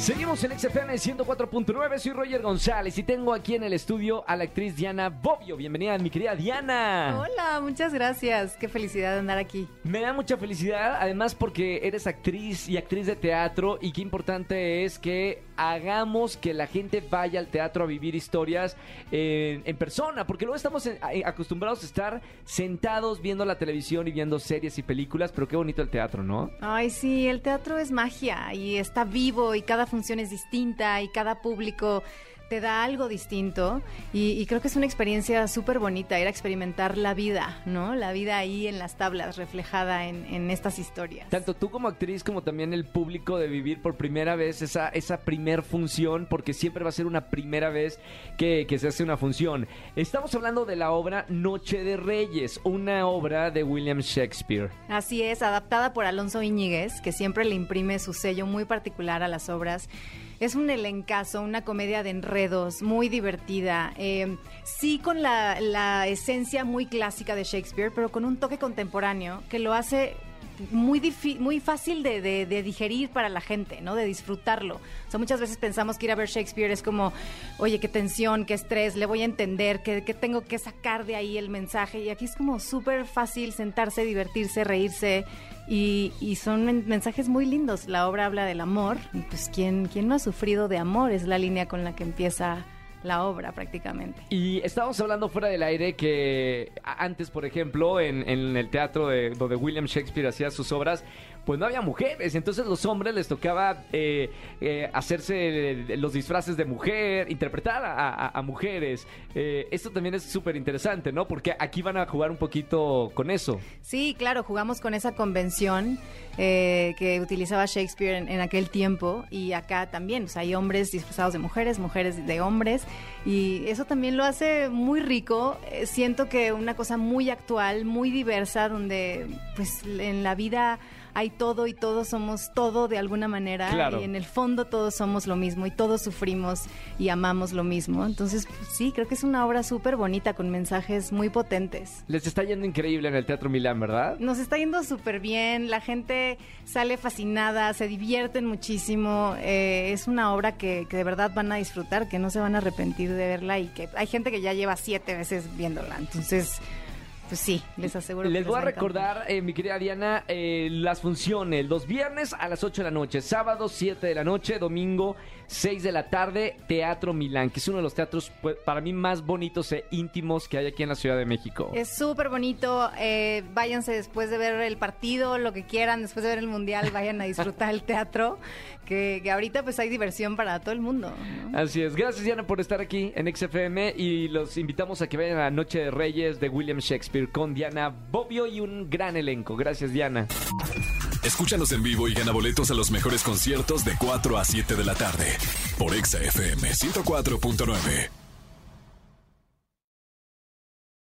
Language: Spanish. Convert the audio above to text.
Seguimos en XFM 104.9, soy Roger González y tengo aquí en el estudio a la actriz Diana Bobbio. Bienvenida, mi querida Diana. Hola, muchas gracias. Qué felicidad de andar aquí. Me da mucha felicidad, además porque eres actriz y actriz de teatro y qué importante es que hagamos que la gente vaya al teatro a vivir historias en, en persona, porque luego estamos en- a- acostumbrados a estar sentados viendo la televisión y viendo series y películas, pero qué bonito el teatro, ¿no? Ay, sí, el teatro es magia y está vivo y cada función es distinta y cada público te da algo distinto y, y creo que es una experiencia súper bonita ir a experimentar la vida, ¿no? La vida ahí en las tablas reflejada en, en estas historias. Tanto tú como actriz como también el público de vivir por primera vez esa, esa primer función, porque siempre va a ser una primera vez que, que se hace una función. Estamos hablando de la obra Noche de Reyes, una obra de William Shakespeare. Así es, adaptada por Alonso Íñiguez, que siempre le imprime su sello muy particular a las obras. Es un elencazo, una comedia de enredos, muy divertida. eh, sí con la, la esencia muy clásica de Shakespeare, pero con un toque contemporáneo que lo hace muy, muy fácil de, digerir para la gente, ¿no? De disfrutarlo. O sea, muchas veces pensamos que ir a ver Shakespeare es como, oye, qué tensión, qué estrés, le voy a entender, qué tengo que sacar de ahí el mensaje. Y aquí es como súper fácil sentarse, divertirse, reírse. Y, son men- mensajes muy lindos. La obra habla del amor. Y pues, ¿quién, ¿quién no ha sufrido de amor? Es la línea con la que empieza la obra prácticamente. Y estábamos hablando fuera del aire que antes, por ejemplo, en, en el teatro de, donde William Shakespeare hacía sus obras, pues no había mujeres. Entonces los hombres les tocaba eh, eh, hacerse los disfraces de mujer, interpretar a, a- a mujeres. Eh, esto también es súper interesante, ¿no? Porque aquí van a jugar un poquito con eso. Sí, claro, jugamos con esa convención eh, que utilizaba Shakespeare en, en aquel tiempo y acá también, o sea, hay hombres disfrazados de mujeres, mujeres de hombres y eso también lo hace muy rico. Eh, siento que una cosa muy actual, muy diversa, donde pues en la vida hay todo y todos somos todo de alguna manera Claro. y en el fondo todos somos lo mismo y todos sufrimos y amamos lo mismo. Entonces, pues, sí, creo que es una obra súper bonita con mensajes muy potentes. Les está yendo increíble en el Teatro Milán, ¿verdad? Nos está yendo súper bien, la gente sale fascinada, se divierten muchísimo. eh, es una obra que, que de verdad van a disfrutar, que no se van a arrepentir de verla y que hay gente que ya lleva siete veces viéndola. Entonces, pues sí, les aseguro que Les voy a recordar, eh, mi querida Diana, eh, las funciones. Los viernes a las 8 de la noche, sábado 7 de la noche, domingo 6 de la tarde, Teatro Milán, que es uno de los teatros pues, para mí más bonitos e íntimos que hay aquí en la Ciudad de México. Es súper bonito. eh, váyanse después de ver el partido, lo que quieran, después de ver el mundial, vayan a disfrutar el teatro, que, que ahorita pues hay diversión para todo el mundo. ¿no? Así es. Gracias, Diana, por estar aquí en XFM y los invitamos a que vayan a la Noche de Reyes de William Con Diana Bobbio y un gran elenco. Gracias, Diana. Escúchanos en vivo y gana boletos a los mejores conciertos de 4 a 7 de la tarde por Exa FM 104.9.